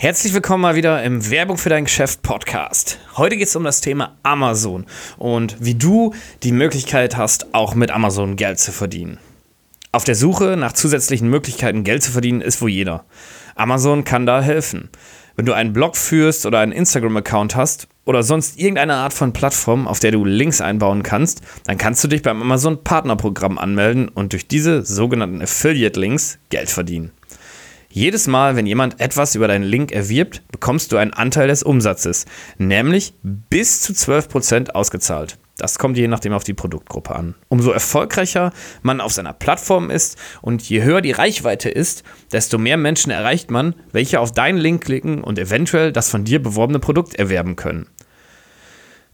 Herzlich willkommen mal wieder im Werbung für dein Geschäft Podcast. Heute geht es um das Thema Amazon und wie du die Möglichkeit hast, auch mit Amazon Geld zu verdienen. Auf der Suche nach zusätzlichen Möglichkeiten, Geld zu verdienen, ist wohl jeder. Amazon kann da helfen. Wenn du einen Blog führst oder einen Instagram-Account hast oder sonst irgendeine Art von Plattform, auf der du Links einbauen kannst, dann kannst du dich beim Amazon Partnerprogramm anmelden und durch diese sogenannten Affiliate-Links Geld verdienen. Jedes Mal, wenn jemand etwas über deinen Link erwirbt, bekommst du einen Anteil des Umsatzes, nämlich bis zu 12% ausgezahlt. Das kommt je nachdem auf die Produktgruppe an. Umso erfolgreicher man auf seiner Plattform ist und je höher die Reichweite ist, desto mehr Menschen erreicht man, welche auf deinen Link klicken und eventuell das von dir beworbene Produkt erwerben können.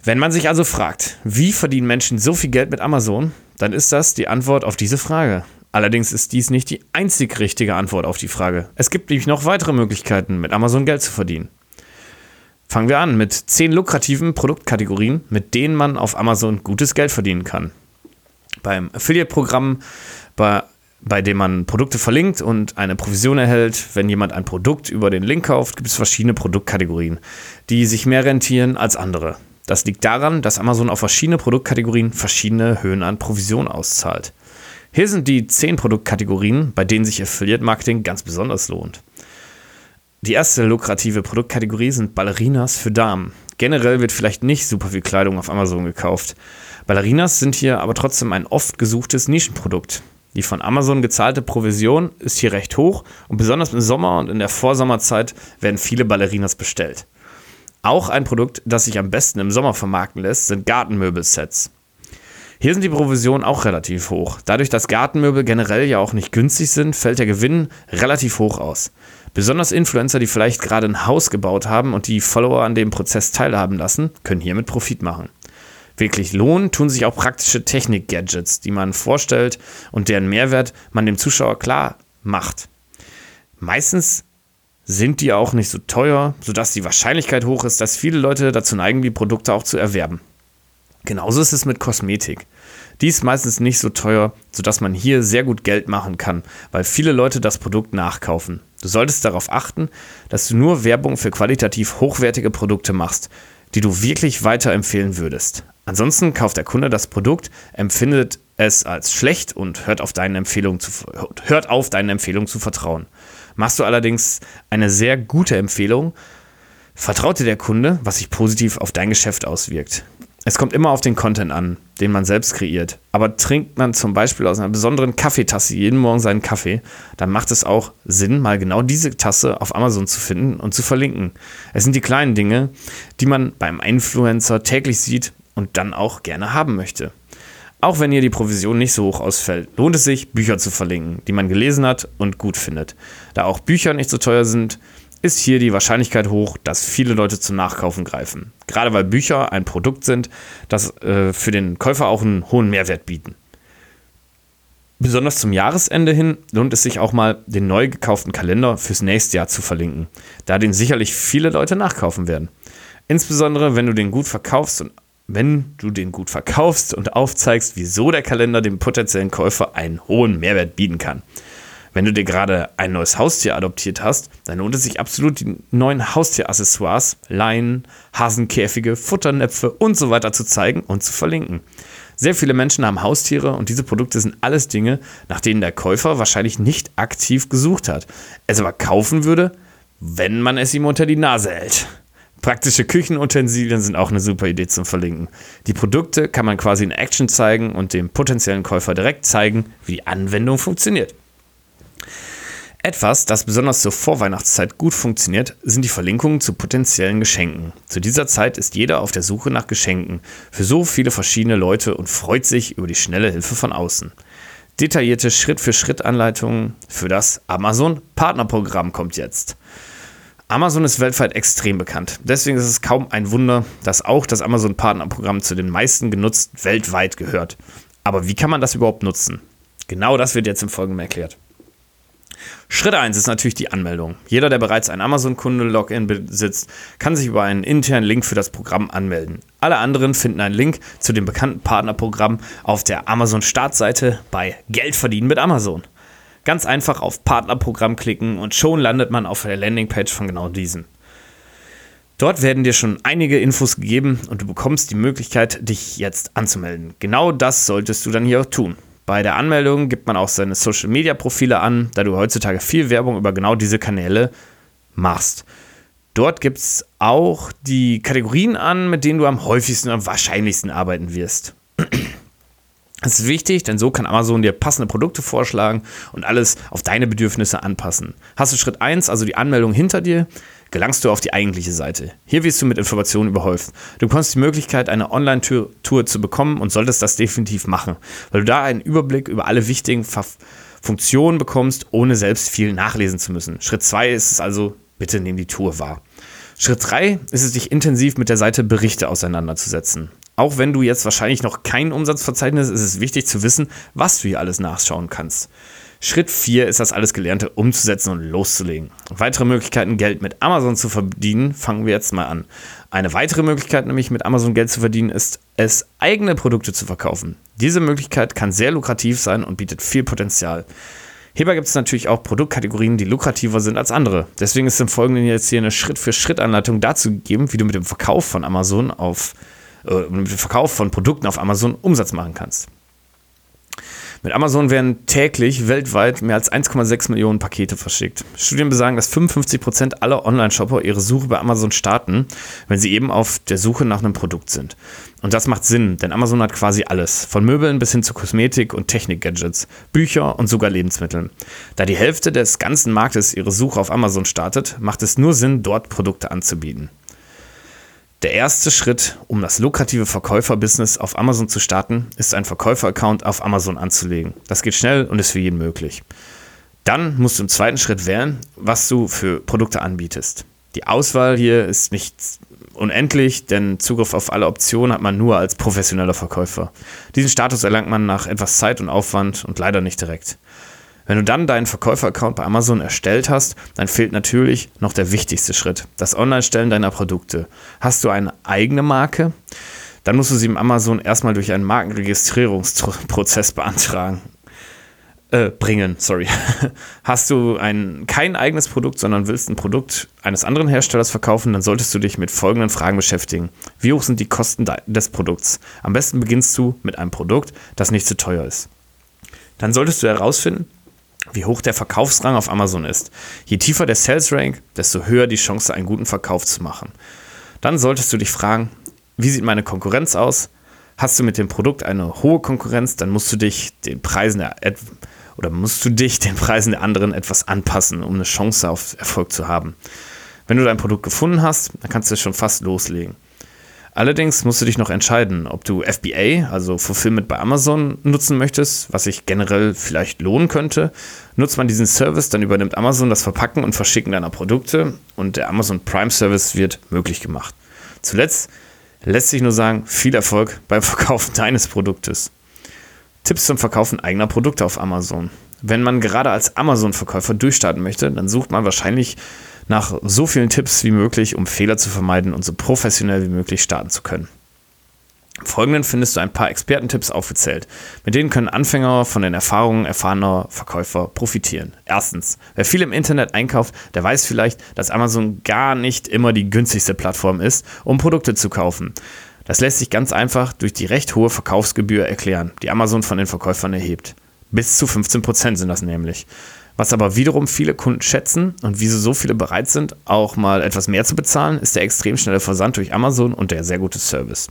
Wenn man sich also fragt, wie verdienen Menschen so viel Geld mit Amazon, dann ist das die Antwort auf diese Frage. Allerdings ist dies nicht die einzig richtige Antwort auf die Frage. Es gibt nämlich noch weitere Möglichkeiten, mit Amazon Geld zu verdienen. Fangen wir an mit 10 lukrativen Produktkategorien, mit denen man auf Amazon gutes Geld verdienen kann. Beim Affiliate-Programm, bei, bei dem man Produkte verlinkt und eine Provision erhält, wenn jemand ein Produkt über den Link kauft, gibt es verschiedene Produktkategorien, die sich mehr rentieren als andere. Das liegt daran, dass Amazon auf verschiedene Produktkategorien verschiedene Höhen an Provision auszahlt. Hier sind die 10 Produktkategorien, bei denen sich Affiliate Marketing ganz besonders lohnt. Die erste lukrative Produktkategorie sind Ballerinas für Damen. Generell wird vielleicht nicht super viel Kleidung auf Amazon gekauft. Ballerinas sind hier aber trotzdem ein oft gesuchtes Nischenprodukt. Die von Amazon gezahlte Provision ist hier recht hoch und besonders im Sommer und in der Vorsommerzeit werden viele Ballerinas bestellt. Auch ein Produkt, das sich am besten im Sommer vermarkten lässt, sind Gartenmöbelsets. Hier sind die Provisionen auch relativ hoch. Dadurch, dass Gartenmöbel generell ja auch nicht günstig sind, fällt der Gewinn relativ hoch aus. Besonders Influencer, die vielleicht gerade ein Haus gebaut haben und die Follower an dem Prozess teilhaben lassen, können hiermit Profit machen. Wirklich lohnen tun sich auch praktische Technik-Gadgets, die man vorstellt und deren Mehrwert man dem Zuschauer klar macht. Meistens sind die auch nicht so teuer, sodass die Wahrscheinlichkeit hoch ist, dass viele Leute dazu neigen, die Produkte auch zu erwerben. Genauso ist es mit Kosmetik. Die ist meistens nicht so teuer, sodass man hier sehr gut Geld machen kann, weil viele Leute das Produkt nachkaufen. Du solltest darauf achten, dass du nur Werbung für qualitativ hochwertige Produkte machst, die du wirklich weiterempfehlen würdest. Ansonsten kauft der Kunde das Produkt, empfindet es als schlecht und hört auf, deine Empfehlung zu, hört auf, deine Empfehlung zu vertrauen. Machst du allerdings eine sehr gute Empfehlung, vertraut dir der Kunde, was sich positiv auf dein Geschäft auswirkt. Es kommt immer auf den Content an, den man selbst kreiert. Aber trinkt man zum Beispiel aus einer besonderen Kaffeetasse jeden Morgen seinen Kaffee, dann macht es auch Sinn, mal genau diese Tasse auf Amazon zu finden und zu verlinken. Es sind die kleinen Dinge, die man beim Influencer täglich sieht und dann auch gerne haben möchte. Auch wenn ihr die Provision nicht so hoch ausfällt, lohnt es sich, Bücher zu verlinken, die man gelesen hat und gut findet. Da auch Bücher nicht so teuer sind, ist hier die Wahrscheinlichkeit hoch, dass viele Leute zum Nachkaufen greifen. Gerade weil Bücher ein Produkt sind, das äh, für den Käufer auch einen hohen Mehrwert bieten. Besonders zum Jahresende hin lohnt es sich auch mal, den neu gekauften Kalender fürs nächste Jahr zu verlinken, da den sicherlich viele Leute nachkaufen werden. Insbesondere wenn du den gut verkaufst und wenn du den gut verkaufst und aufzeigst, wieso der Kalender dem potenziellen Käufer einen hohen Mehrwert bieten kann. Wenn du dir gerade ein neues Haustier adoptiert hast, dann lohnt es sich absolut, die neuen Haustieraccessoires, Leinen, Hasenkäfige, Futternäpfe und so weiter zu zeigen und zu verlinken. Sehr viele Menschen haben Haustiere und diese Produkte sind alles Dinge, nach denen der Käufer wahrscheinlich nicht aktiv gesucht hat, es aber kaufen würde, wenn man es ihm unter die Nase hält. Praktische Küchenutensilien sind auch eine super Idee zum Verlinken. Die Produkte kann man quasi in Action zeigen und dem potenziellen Käufer direkt zeigen, wie die Anwendung funktioniert. Etwas, das besonders zur Vorweihnachtszeit gut funktioniert, sind die Verlinkungen zu potenziellen Geschenken. Zu dieser Zeit ist jeder auf der Suche nach Geschenken für so viele verschiedene Leute und freut sich über die schnelle Hilfe von außen. Detaillierte Schritt-für-Schritt-Anleitungen für das Amazon Partnerprogramm kommt jetzt. Amazon ist weltweit extrem bekannt. Deswegen ist es kaum ein Wunder, dass auch das Amazon Partnerprogramm zu den meisten genutzt weltweit gehört. Aber wie kann man das überhaupt nutzen? Genau das wird jetzt im Folgenden erklärt. Schritt 1 ist natürlich die Anmeldung. Jeder, der bereits ein Amazon-Kunde-Login besitzt, kann sich über einen internen Link für das Programm anmelden. Alle anderen finden einen Link zu dem bekannten Partnerprogramm auf der Amazon-Startseite bei Geld verdienen mit Amazon. Ganz einfach auf Partnerprogramm klicken und schon landet man auf der Landingpage von genau diesem. Dort werden dir schon einige Infos gegeben und du bekommst die Möglichkeit, dich jetzt anzumelden. Genau das solltest du dann hier auch tun. Bei der Anmeldung gibt man auch seine Social Media Profile an, da du heutzutage viel Werbung über genau diese Kanäle machst. Dort gibt es auch die Kategorien an, mit denen du am häufigsten und am wahrscheinlichsten arbeiten wirst. Das ist wichtig, denn so kann Amazon dir passende Produkte vorschlagen und alles auf deine Bedürfnisse anpassen. Hast du Schritt 1, also die Anmeldung hinter dir, gelangst du auf die eigentliche Seite. Hier wirst du mit Informationen überhäuft. Du bekommst die Möglichkeit, eine Online-Tour zu bekommen und solltest das definitiv machen, weil du da einen Überblick über alle wichtigen Ver Funktionen bekommst, ohne selbst viel nachlesen zu müssen. Schritt 2 ist es also, bitte nimm die Tour wahr. Schritt 3 ist es, dich intensiv mit der Seite Berichte auseinanderzusetzen. Auch wenn du jetzt wahrscheinlich noch kein Umsatzverzeichnis, ist es wichtig zu wissen, was du hier alles nachschauen kannst. Schritt 4 ist das alles Gelernte umzusetzen und loszulegen. Weitere Möglichkeiten, Geld mit Amazon zu verdienen, fangen wir jetzt mal an. Eine weitere Möglichkeit, nämlich mit Amazon Geld zu verdienen, ist es, eigene Produkte zu verkaufen. Diese Möglichkeit kann sehr lukrativ sein und bietet viel Potenzial. Hierbei gibt es natürlich auch Produktkategorien, die lukrativer sind als andere. Deswegen ist im Folgenden jetzt hier eine Schritt-für-Schritt-Anleitung dazu gegeben, wie du mit dem Verkauf von Amazon auf äh, mit dem Verkauf von Produkten auf Amazon Umsatz machen kannst. Mit Amazon werden täglich weltweit mehr als 1,6 Millionen Pakete verschickt. Studien besagen, dass 55 Prozent aller Online-Shopper ihre Suche bei Amazon starten, wenn sie eben auf der Suche nach einem Produkt sind. Und das macht Sinn, denn Amazon hat quasi alles, von Möbeln bis hin zu Kosmetik und Technik-Gadgets, Bücher und sogar Lebensmitteln. Da die Hälfte des ganzen Marktes ihre Suche auf Amazon startet, macht es nur Sinn, dort Produkte anzubieten. Der erste Schritt, um das lukrative Verkäuferbusiness auf Amazon zu starten, ist ein Verkäufer-Account auf Amazon anzulegen. Das geht schnell und ist für jeden möglich. Dann musst du im zweiten Schritt wählen, was du für Produkte anbietest. Die Auswahl hier ist nicht unendlich, denn Zugriff auf alle Optionen hat man nur als professioneller Verkäufer. Diesen Status erlangt man nach etwas Zeit und Aufwand und leider nicht direkt. Wenn du dann deinen Verkäufer-Account bei Amazon erstellt hast, dann fehlt natürlich noch der wichtigste Schritt, das Online-Stellen deiner Produkte. Hast du eine eigene Marke? Dann musst du sie im Amazon erstmal durch einen Markenregistrierungsprozess beantragen. Äh, bringen, sorry. Hast du ein, kein eigenes Produkt, sondern willst ein Produkt eines anderen Herstellers verkaufen, dann solltest du dich mit folgenden Fragen beschäftigen. Wie hoch sind die Kosten des Produkts? Am besten beginnst du mit einem Produkt, das nicht zu teuer ist. Dann solltest du herausfinden, wie hoch der Verkaufsrang auf Amazon ist. Je tiefer der Sales Rank, desto höher die Chance, einen guten Verkauf zu machen. Dann solltest du dich fragen, wie sieht meine Konkurrenz aus? Hast du mit dem Produkt eine hohe Konkurrenz, dann musst du dich den Preisen der oder musst du dich den Preisen der anderen etwas anpassen, um eine Chance auf Erfolg zu haben. Wenn du dein Produkt gefunden hast, dann kannst du es schon fast loslegen. Allerdings musst du dich noch entscheiden, ob du FBA, also Fulfillment bei Amazon, nutzen möchtest, was sich generell vielleicht lohnen könnte. Nutzt man diesen Service, dann übernimmt Amazon das Verpacken und Verschicken deiner Produkte und der Amazon Prime Service wird möglich gemacht. Zuletzt lässt sich nur sagen, viel Erfolg beim Verkaufen deines Produktes. Tipps zum Verkaufen eigener Produkte auf Amazon. Wenn man gerade als Amazon-Verkäufer durchstarten möchte, dann sucht man wahrscheinlich nach so vielen Tipps wie möglich, um Fehler zu vermeiden und so professionell wie möglich starten zu können. Im Folgenden findest du ein paar Expertentipps aufgezählt. Mit denen können Anfänger von den Erfahrungen erfahrener Verkäufer profitieren. Erstens, wer viel im Internet einkauft, der weiß vielleicht, dass Amazon gar nicht immer die günstigste Plattform ist, um Produkte zu kaufen. Das lässt sich ganz einfach durch die recht hohe Verkaufsgebühr erklären, die Amazon von den Verkäufern erhebt. Bis zu 15% sind das nämlich. Was aber wiederum viele Kunden schätzen und wieso so viele bereit sind, auch mal etwas mehr zu bezahlen, ist der extrem schnelle Versand durch Amazon und der sehr gute Service.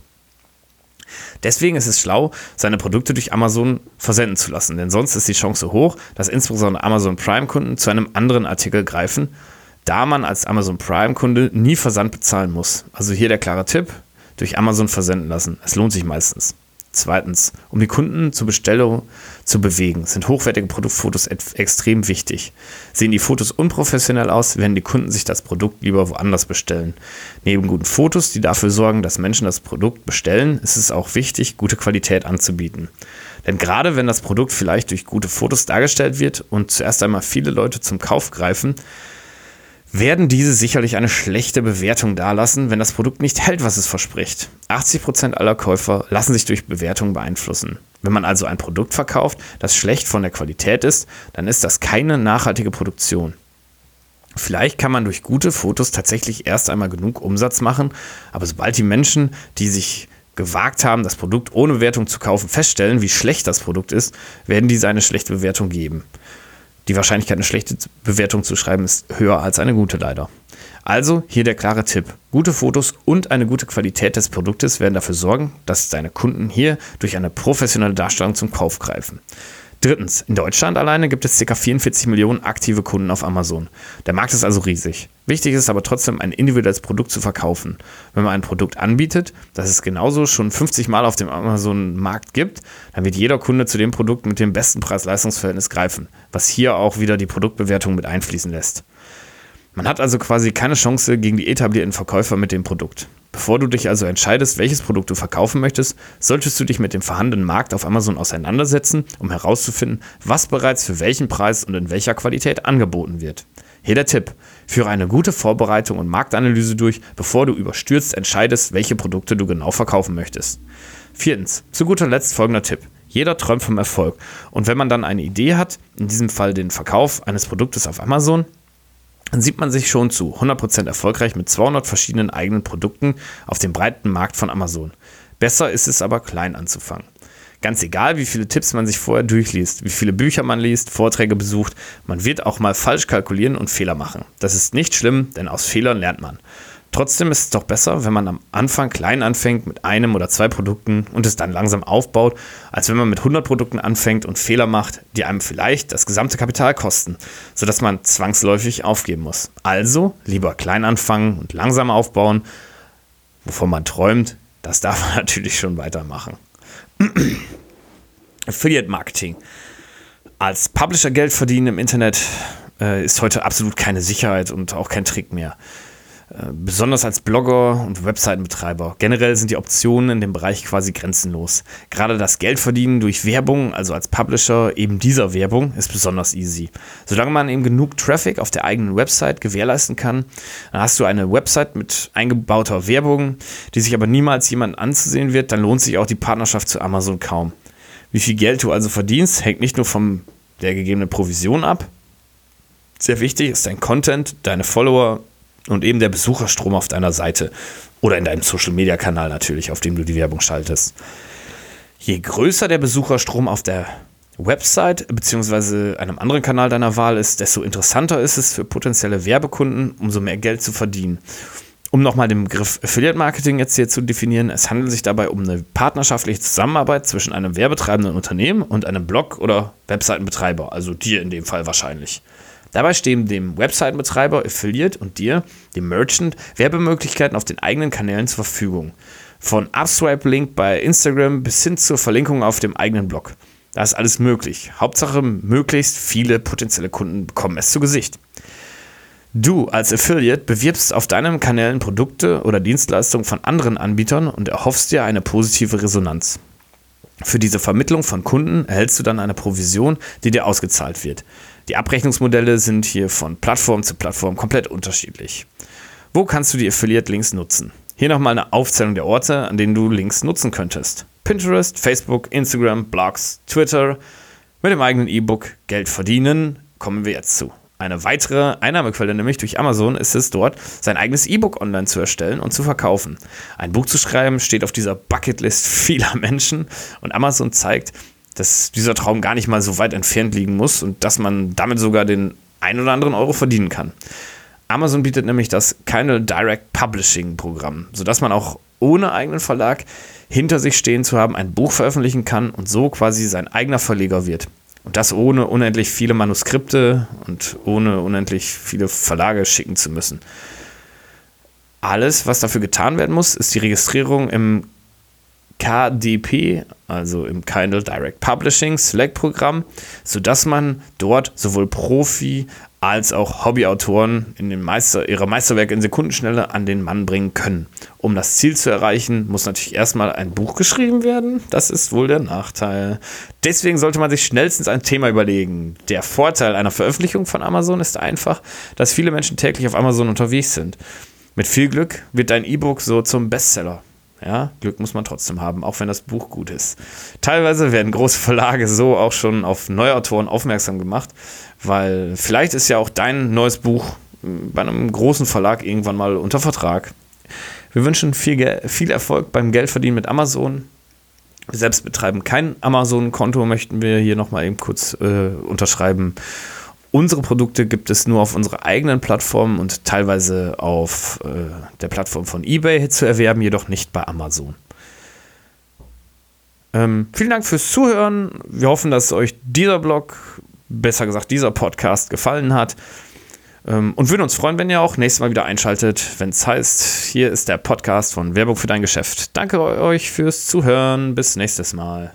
Deswegen ist es schlau, seine Produkte durch Amazon versenden zu lassen, denn sonst ist die Chance hoch, dass insbesondere Amazon Prime-Kunden zu einem anderen Artikel greifen, da man als Amazon Prime-Kunde nie Versand bezahlen muss. Also hier der klare Tipp, durch Amazon versenden lassen. Es lohnt sich meistens. Zweitens, um die Kunden zur Bestellung zu bewegen, sind hochwertige Produktfotos extrem wichtig. Sehen die Fotos unprofessionell aus, werden die Kunden sich das Produkt lieber woanders bestellen. Neben guten Fotos, die dafür sorgen, dass Menschen das Produkt bestellen, ist es auch wichtig, gute Qualität anzubieten. Denn gerade wenn das Produkt vielleicht durch gute Fotos dargestellt wird und zuerst einmal viele Leute zum Kauf greifen, werden diese sicherlich eine schlechte Bewertung dalassen, wenn das Produkt nicht hält, was es verspricht. 80% aller Käufer lassen sich durch Bewertungen beeinflussen. Wenn man also ein Produkt verkauft, das schlecht von der Qualität ist, dann ist das keine nachhaltige Produktion. Vielleicht kann man durch gute Fotos tatsächlich erst einmal genug Umsatz machen, aber sobald die Menschen, die sich gewagt haben, das Produkt ohne Bewertung zu kaufen, feststellen, wie schlecht das Produkt ist, werden diese eine schlechte Bewertung geben. Die Wahrscheinlichkeit, eine schlechte Bewertung zu schreiben, ist höher als eine gute leider. Also hier der klare Tipp. Gute Fotos und eine gute Qualität des Produktes werden dafür sorgen, dass deine Kunden hier durch eine professionelle Darstellung zum Kauf greifen. Drittens, in Deutschland alleine gibt es ca. 44 Millionen aktive Kunden auf Amazon. Der Markt ist also riesig. Wichtig ist aber trotzdem, ein individuelles Produkt zu verkaufen. Wenn man ein Produkt anbietet, das es genauso schon 50 Mal auf dem Amazon-Markt gibt, dann wird jeder Kunde zu dem Produkt mit dem besten Preis-Leistungs-Verhältnis greifen, was hier auch wieder die Produktbewertung mit einfließen lässt. Man hat also quasi keine Chance gegen die etablierten Verkäufer mit dem Produkt. Bevor du dich also entscheidest, welches Produkt du verkaufen möchtest, solltest du dich mit dem vorhandenen Markt auf Amazon auseinandersetzen, um herauszufinden, was bereits für welchen Preis und in welcher Qualität angeboten wird. Hier der Tipp. Führe eine gute Vorbereitung und Marktanalyse durch, bevor du überstürzt entscheidest, welche Produkte du genau verkaufen möchtest. Viertens. Zu guter Letzt folgender Tipp. Jeder träumt vom Erfolg. Und wenn man dann eine Idee hat, in diesem Fall den Verkauf eines Produktes auf Amazon, dann sieht man sich schon zu 100% erfolgreich mit 200 verschiedenen eigenen Produkten auf dem breiten Markt von Amazon. Besser ist es aber klein anzufangen. Ganz egal, wie viele Tipps man sich vorher durchliest, wie viele Bücher man liest, Vorträge besucht, man wird auch mal falsch kalkulieren und Fehler machen. Das ist nicht schlimm, denn aus Fehlern lernt man. Trotzdem ist es doch besser, wenn man am Anfang klein anfängt mit einem oder zwei Produkten und es dann langsam aufbaut, als wenn man mit 100 Produkten anfängt und Fehler macht, die einem vielleicht das gesamte Kapital kosten, sodass man zwangsläufig aufgeben muss. Also lieber klein anfangen und langsam aufbauen. Wovon man träumt, das darf man natürlich schon weitermachen. Affiliate Marketing. Als Publisher Geld verdienen im Internet äh, ist heute absolut keine Sicherheit und auch kein Trick mehr. Äh, besonders als Blogger und Webseitenbetreiber. Generell sind die Optionen in dem Bereich quasi grenzenlos. Gerade das Geldverdienen durch Werbung, also als Publisher eben dieser Werbung, ist besonders easy. Solange man eben genug Traffic auf der eigenen Website gewährleisten kann, dann hast du eine Website mit eingebauter Werbung, die sich aber niemals jemand anzusehen wird, dann lohnt sich auch die Partnerschaft zu Amazon kaum. Wie viel Geld du also verdienst, hängt nicht nur von der gegebenen Provision ab. Sehr wichtig ist dein Content, deine Follower, und eben der Besucherstrom auf deiner Seite oder in deinem Social-Media-Kanal natürlich, auf dem du die Werbung schaltest. Je größer der Besucherstrom auf der Website bzw. einem anderen Kanal deiner Wahl ist, desto interessanter ist es für potenzielle Werbekunden, umso mehr Geld zu verdienen. Um nochmal den Begriff Affiliate Marketing jetzt hier zu definieren, es handelt sich dabei um eine partnerschaftliche Zusammenarbeit zwischen einem werbetreibenden Unternehmen und einem Blog- oder Webseitenbetreiber, also dir in dem Fall wahrscheinlich. Dabei stehen dem Webseitenbetreiber, Affiliate und dir, dem Merchant, Werbemöglichkeiten auf den eigenen Kanälen zur Verfügung. Von Upswipe-Link bei Instagram bis hin zur Verlinkung auf dem eigenen Blog. Da ist alles möglich. Hauptsache, möglichst viele potenzielle Kunden bekommen es zu Gesicht. Du als Affiliate bewirbst auf deinen Kanälen Produkte oder Dienstleistungen von anderen Anbietern und erhoffst dir eine positive Resonanz. Für diese Vermittlung von Kunden erhältst du dann eine Provision, die dir ausgezahlt wird. Die Abrechnungsmodelle sind hier von Plattform zu Plattform komplett unterschiedlich. Wo kannst du die Affiliate-Links nutzen? Hier nochmal eine Aufzählung der Orte, an denen du Links nutzen könntest. Pinterest, Facebook, Instagram, Blogs, Twitter. Mit dem eigenen E-Book Geld verdienen kommen wir jetzt zu. Eine weitere Einnahmequelle, nämlich durch Amazon, ist es dort, sein eigenes E-Book online zu erstellen und zu verkaufen. Ein Buch zu schreiben steht auf dieser Bucketlist vieler Menschen und Amazon zeigt, dass dieser Traum gar nicht mal so weit entfernt liegen muss und dass man damit sogar den ein oder anderen Euro verdienen kann. Amazon bietet nämlich das keine Direct Publishing Programm, sodass man auch ohne eigenen Verlag hinter sich stehen zu haben ein Buch veröffentlichen kann und so quasi sein eigener Verleger wird. Und das ohne unendlich viele Manuskripte und ohne unendlich viele Verlage schicken zu müssen. Alles, was dafür getan werden muss, ist die Registrierung im KDP, also im Kindle Direct Publishing Select Programm, sodass man dort sowohl Profi als auch Hobbyautoren in den Meister, ihre Meisterwerke in Sekundenschnelle an den Mann bringen können. Um das Ziel zu erreichen, muss natürlich erstmal ein Buch geschrieben werden. Das ist wohl der Nachteil. Deswegen sollte man sich schnellstens ein Thema überlegen. Der Vorteil einer Veröffentlichung von Amazon ist einfach, dass viele Menschen täglich auf Amazon unterwegs sind. Mit viel Glück wird dein E-Book so zum Bestseller. Ja, Glück muss man trotzdem haben, auch wenn das Buch gut ist. Teilweise werden große Verlage so auch schon auf Neuautoren aufmerksam gemacht, weil vielleicht ist ja auch dein neues Buch hm, bei einem großen Verlag irgendwann mal unter Vertrag. Wir wünschen viel, viel Erfolg beim Geldverdienen mit Amazon. Wir selbst betreiben kein Amazon-Konto, möchten wir hier nochmal eben kurz äh, unterschreiben. Unsere Produkte gibt es nur auf unserer eigenen Plattform und teilweise auf äh, der Plattform von eBay zu erwerben, jedoch nicht bei Amazon. Ähm, vielen Dank fürs Zuhören. Wir hoffen, dass euch dieser Blog, besser gesagt dieser Podcast gefallen hat. Ähm, und würden uns freuen, wenn ihr auch nächstes Mal wieder einschaltet, wenn es heißt, hier ist der Podcast von Werbung für dein Geschäft. Danke euch fürs Zuhören. Bis nächstes Mal.